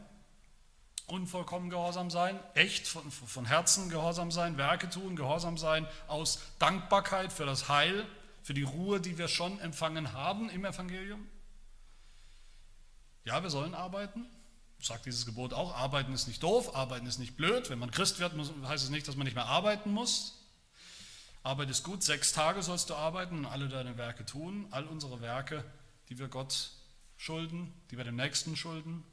unvollkommen gehorsam sein, echt von, von Herzen gehorsam sein, Werke tun, gehorsam sein, aus Dankbarkeit für das Heil, für die Ruhe, die wir schon empfangen haben im Evangelium. Ja, wir sollen arbeiten, sagt dieses Gebot auch, arbeiten ist nicht doof, arbeiten ist nicht blöd. Wenn man Christ wird, heißt es nicht, dass man nicht mehr arbeiten muss. Arbeit ist gut, sechs Tage sollst du arbeiten und alle deine Werke tun, all unsere Werke, die wir Gott schulden, die wir dem Nächsten schulden,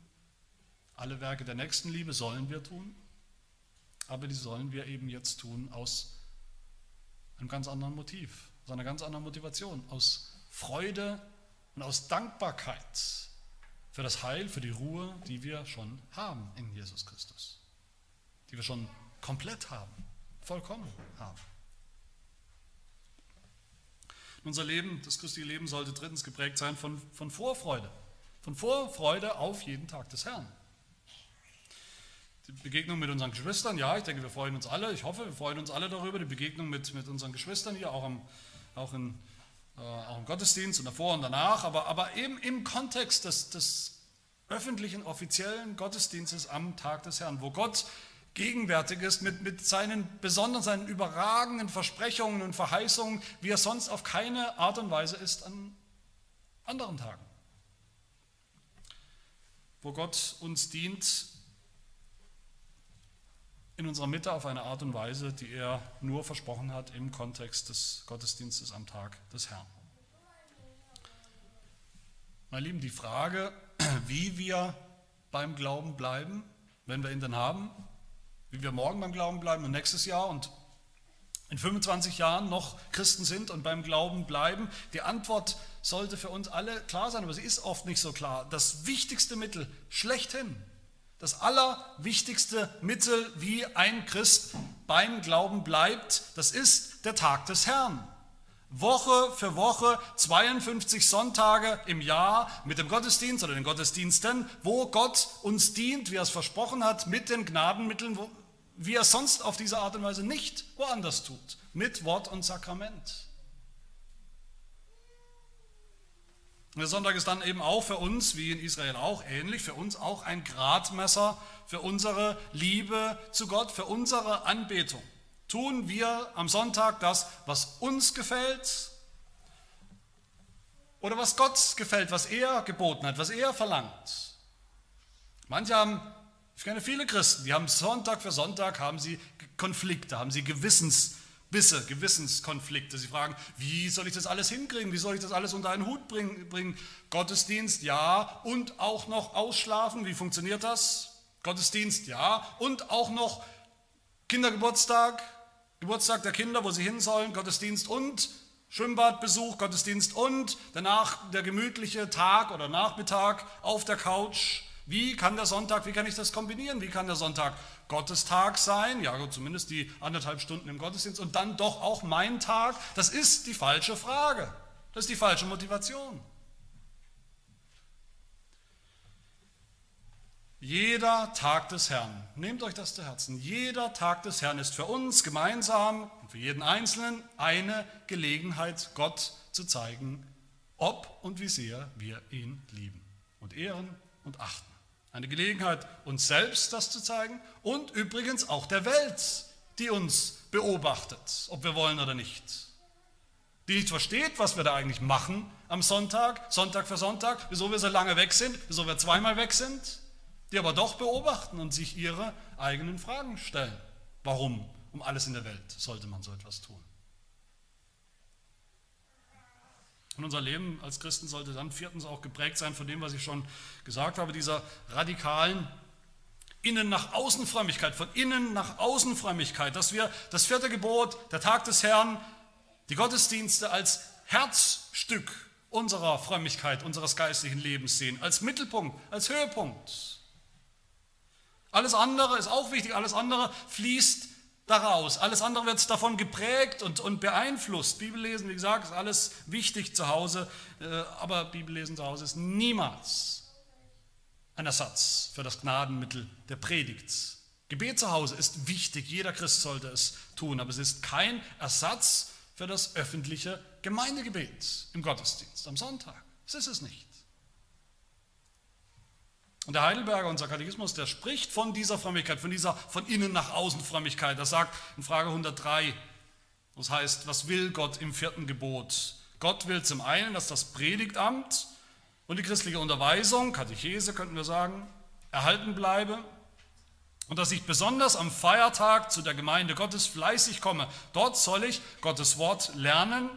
alle Werke der Nächstenliebe sollen wir tun, aber die sollen wir eben jetzt tun aus einem ganz anderen Motiv, aus einer ganz anderen Motivation, aus Freude und aus Dankbarkeit für das Heil, für die Ruhe, die wir schon haben in Jesus Christus, die wir schon komplett haben, vollkommen haben. Unser Leben, das christliche Leben sollte drittens geprägt sein von, von Vorfreude, von Vorfreude auf jeden Tag des Herrn. Die Begegnung mit unseren Geschwistern, ja, ich denke, wir freuen uns alle, ich hoffe, wir freuen uns alle darüber, die Begegnung mit, mit unseren Geschwistern hier, auch, am, auch, in, äh, auch im Gottesdienst und davor und danach, aber, aber eben im Kontext des, des öffentlichen, offiziellen Gottesdienstes am Tag des Herrn, wo Gott gegenwärtig ist mit, mit seinen besonderen, seinen überragenden Versprechungen und Verheißungen, wie er sonst auf keine Art und Weise ist an anderen Tagen. Wo Gott uns dient in unserer Mitte auf eine Art und Weise, die er nur versprochen hat im Kontext des Gottesdienstes am Tag des Herrn. Meine Lieben, die Frage, <clears throat> wie wir beim Glauben bleiben, wenn wir ihn dann haben, wie wir morgen beim Glauben bleiben und nächstes Jahr und in 25 Jahren noch Christen sind und beim Glauben bleiben, die Antwort sollte für uns alle klar sein, aber sie ist oft nicht so klar. Das wichtigste Mittel schlechthin das allerwichtigste Mittel, wie ein Christ beim Glauben bleibt, das ist der Tag des Herrn. Woche für Woche, 52 Sonntage im Jahr mit dem Gottesdienst oder den Gottesdiensten, wo Gott uns dient, wie er es versprochen hat, mit den Gnadenmitteln, wie er sonst auf diese Art und Weise nicht woanders tut, mit Wort und Sakrament. Der Sonntag ist dann eben auch für uns, wie in Israel auch ähnlich, für uns auch ein Gradmesser für unsere Liebe zu Gott, für unsere Anbetung. Tun wir am Sonntag das, was uns gefällt oder was Gott gefällt, was er geboten hat, was er verlangt. Manche haben, ich kenne viele Christen, die haben Sonntag für Sonntag haben sie Konflikte, haben sie Gewissens Bisse, Gewissenskonflikte. Sie fragen, wie soll ich das alles hinkriegen? Wie soll ich das alles unter einen Hut bringen? Gottesdienst, ja. Und auch noch ausschlafen, wie funktioniert das? Gottesdienst, ja. Und auch noch Kindergeburtstag, Geburtstag der Kinder, wo sie hin sollen, Gottesdienst und Schwimmbadbesuch, Gottesdienst und danach der gemütliche Tag oder Nachmittag auf der Couch. Wie kann der Sonntag, wie kann ich das kombinieren? Wie kann der Sonntag Gottestag sein, ja zumindest die anderthalb Stunden im Gottesdienst und dann doch auch mein Tag, das ist die falsche Frage. Das ist die falsche Motivation. Jeder Tag des Herrn, nehmt euch das zu Herzen, jeder Tag des Herrn ist für uns gemeinsam und für jeden Einzelnen eine Gelegenheit, Gott zu zeigen, ob und wie sehr wir ihn lieben und ehren und achten. Eine Gelegenheit, uns selbst das zu zeigen und übrigens auch der Welt, die uns beobachtet, ob wir wollen oder nicht. Die nicht versteht, was wir da eigentlich machen am Sonntag, Sonntag für Sonntag, wieso wir so lange weg sind, wieso wir zweimal weg sind, die aber doch beobachten und sich ihre eigenen Fragen stellen. Warum um alles in der Welt sollte man so etwas tun? Und unser Leben als Christen sollte dann viertens auch geprägt sein von dem, was ich schon gesagt habe, dieser radikalen Innen nach Außen Frömmigkeit, von innen nach Außen Frömmigkeit, dass wir das vierte Gebot, der Tag des Herrn, die Gottesdienste als Herzstück unserer Frömmigkeit, unseres geistlichen Lebens sehen, als Mittelpunkt, als Höhepunkt. Alles andere ist auch wichtig, alles andere fließt daraus. Alles andere wird davon geprägt und, und beeinflusst. Bibellesen, wie gesagt, ist alles wichtig zu Hause, äh, aber Bibellesen zu Hause ist niemals ein Ersatz für das Gnadenmittel der Predigt. Gebet zu Hause ist wichtig, jeder Christ sollte es tun, aber es ist kein Ersatz für das öffentliche Gemeindegebet im Gottesdienst am Sonntag. Das ist es nicht. Und der Heidelberger, unser Katechismus, der spricht von dieser Frömmigkeit, von dieser von innen nach außen Frömmigkeit. Er sagt in Frage 103, das heißt, was will Gott im vierten Gebot? Gott will zum einen, dass das Predigtamt und die christliche Unterweisung, Katechese könnten wir sagen, erhalten bleibe und dass ich besonders am Feiertag zu der Gemeinde Gottes fleißig komme. Dort soll ich Gottes Wort lernen,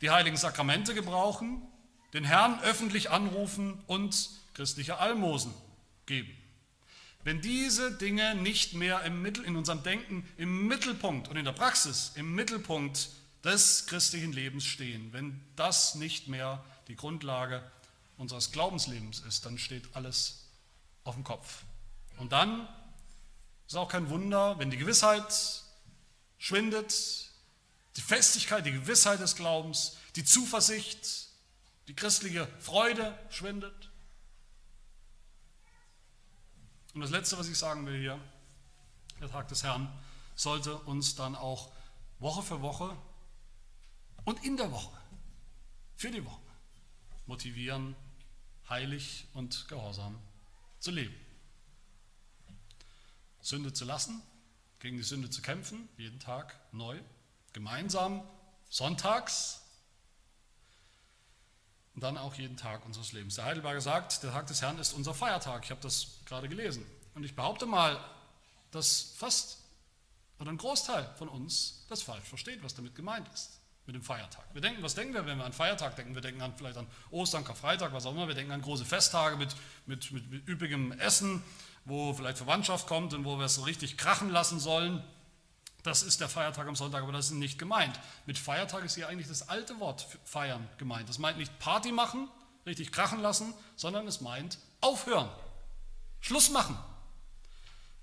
die heiligen Sakramente gebrauchen, den Herrn öffentlich anrufen und christliche Almosen geben. Wenn diese Dinge nicht mehr im Mittel, in unserem Denken im Mittelpunkt und in der Praxis im Mittelpunkt des christlichen Lebens stehen, wenn das nicht mehr die Grundlage unseres Glaubenslebens ist, dann steht alles auf dem Kopf. Und dann ist auch kein Wunder, wenn die Gewissheit schwindet, die Festigkeit, die Gewissheit des Glaubens, die Zuversicht, die christliche Freude schwindet. Und das Letzte, was ich sagen will hier, der Tag des Herrn, sollte uns dann auch Woche für Woche und in der Woche, für die Woche, motivieren, heilig und gehorsam zu leben. Sünde zu lassen, gegen die Sünde zu kämpfen, jeden Tag neu, gemeinsam, sonntags und dann auch jeden Tag unseres Lebens. Der Heidelberger sagt, der Tag des Herrn ist unser Feiertag. Ich habe das gerade gelesen. Und ich behaupte mal, dass fast oder ein Großteil von uns das falsch versteht, was damit gemeint ist, mit dem Feiertag. Wir denken, was denken wir, wenn wir an Feiertag denken? Wir denken an, vielleicht an Ostern, Karfreitag, was auch immer. Wir denken an große Festtage mit, mit, mit, mit üppigem Essen, wo vielleicht Verwandtschaft kommt und wo wir es so richtig krachen lassen sollen. Das ist der Feiertag am Sonntag, aber das ist nicht gemeint. Mit Feiertag ist hier eigentlich das alte Wort feiern gemeint. Das meint nicht Party machen, richtig krachen lassen, sondern es meint aufhören, Schluss machen,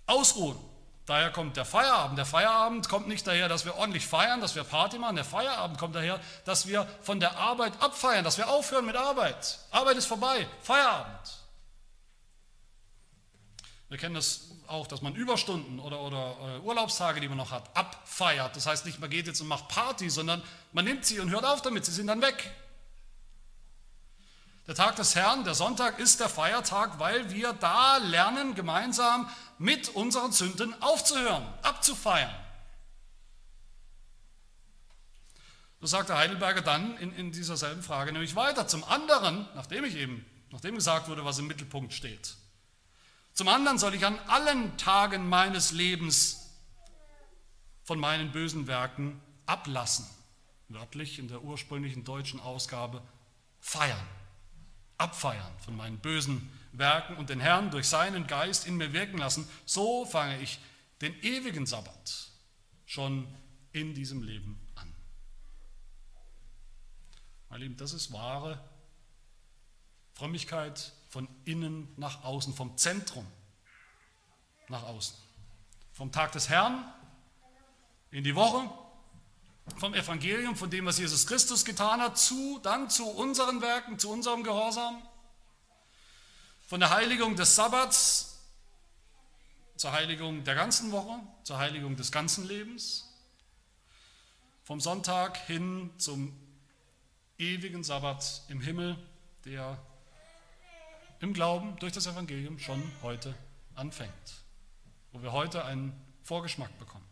ausruhen. Daher kommt der Feierabend. Der Feierabend kommt nicht daher, dass wir ordentlich feiern, dass wir Party machen. Der Feierabend kommt daher, dass wir von der Arbeit abfeiern, dass wir aufhören mit Arbeit. Arbeit ist vorbei, Feierabend. Wir kennen das auch, dass man Überstunden oder, oder äh, Urlaubstage, die man noch hat, abfeiert. Das heißt nicht, man geht jetzt und macht Party, sondern man nimmt sie und hört auf damit, sie sind dann weg. Der Tag des Herrn, der Sonntag, ist der Feiertag, weil wir da lernen, gemeinsam mit unseren Sünden aufzuhören, abzufeiern. So sagt der Heidelberger dann in, in dieser selben Frage nämlich weiter. Zum anderen, nachdem ich eben, nachdem gesagt wurde, was im Mittelpunkt steht, zum anderen soll ich an allen Tagen meines Lebens von meinen bösen Werken ablassen. Wörtlich in der ursprünglichen deutschen Ausgabe feiern, abfeiern von meinen bösen Werken und den Herrn durch seinen Geist in mir wirken lassen. So fange ich den ewigen Sabbat schon in diesem Leben an. Meine Lieben, das ist wahre Frömmigkeit von innen nach außen, vom Zentrum nach außen. Vom Tag des Herrn in die Woche, vom Evangelium, von dem, was Jesus Christus getan hat, zu, dann zu unseren Werken, zu unserem Gehorsam, von der Heiligung des Sabbats zur Heiligung der ganzen Woche, zur Heiligung des ganzen Lebens, vom Sonntag hin zum ewigen Sabbat im Himmel, der im Glauben durch das Evangelium schon heute anfängt, wo wir heute einen Vorgeschmack bekommen.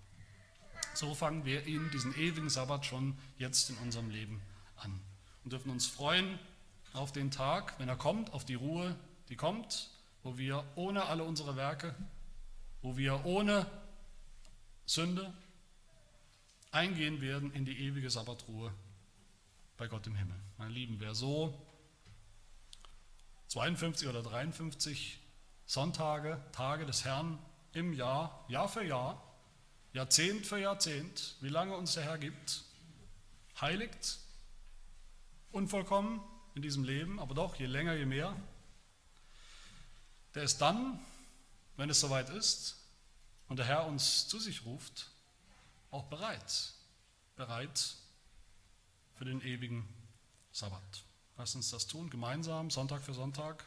So fangen wir ihn, diesen ewigen Sabbat, schon jetzt in unserem Leben an und dürfen uns freuen auf den Tag, wenn er kommt, auf die Ruhe, die kommt, wo wir ohne alle unsere Werke, wo wir ohne Sünde eingehen werden in die ewige Sabbatruhe bei Gott im Himmel. Meine Lieben, wer so 52 oder 53 Sonntage, Tage des Herrn im Jahr, Jahr für Jahr, Jahrzehnt für Jahrzehnt, wie lange uns der Herr gibt, heiligt, unvollkommen in diesem Leben, aber doch je länger, je mehr, der ist dann, wenn es soweit ist und der Herr uns zu sich ruft, auch bereit, bereit für den ewigen Sabbat. Lass uns das tun, gemeinsam, Sonntag für Sonntag,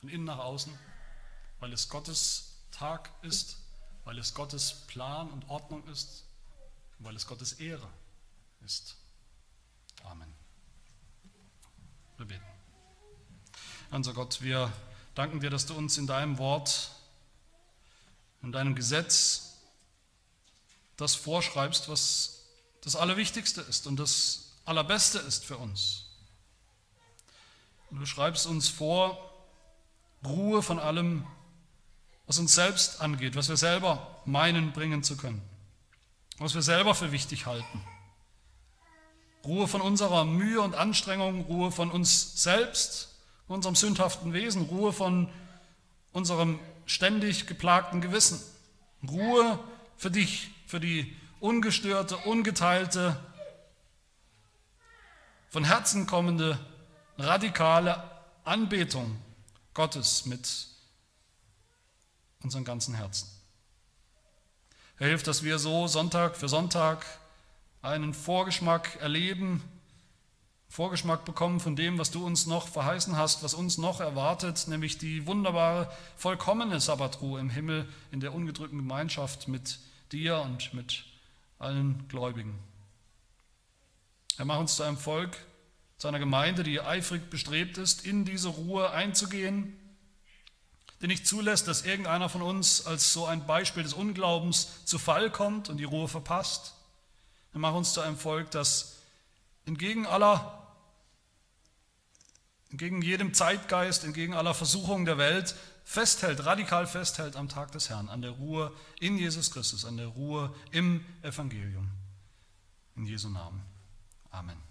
von innen nach außen, weil es Gottes Tag ist, weil es Gottes Plan und Ordnung ist, weil es Gottes Ehre ist. Amen. Wir beten. Unser Gott, wir danken dir, dass du uns in deinem Wort, in deinem Gesetz das vorschreibst, was das Allerwichtigste ist und das Allerbeste ist für uns. Du schreibst uns vor, Ruhe von allem, was uns selbst angeht, was wir selber meinen bringen zu können, was wir selber für wichtig halten. Ruhe von unserer Mühe und Anstrengung, Ruhe von uns selbst, unserem sündhaften Wesen, Ruhe von unserem ständig geplagten Gewissen, Ruhe für dich, für die ungestörte, ungeteilte, von Herzen kommende, radikale Anbetung Gottes mit unserem ganzen Herzen. Er hilft, dass wir so Sonntag für Sonntag einen Vorgeschmack erleben, Vorgeschmack bekommen von dem, was du uns noch verheißen hast, was uns noch erwartet, nämlich die wunderbare, vollkommene Sabbatruhe im Himmel in der ungedrückten Gemeinschaft mit dir und mit allen Gläubigen. Er macht uns zu einem Volk, zu einer Gemeinde, die eifrig bestrebt ist, in diese Ruhe einzugehen, die nicht zulässt, dass irgendeiner von uns als so ein Beispiel des Unglaubens zu Fall kommt und die Ruhe verpasst. Er macht uns zu einem Volk, das entgegen aller entgegen jedem Zeitgeist, entgegen aller Versuchungen der Welt festhält, radikal festhält am Tag des Herrn, an der Ruhe in Jesus Christus, an der Ruhe im Evangelium. In Jesu Namen. Amen.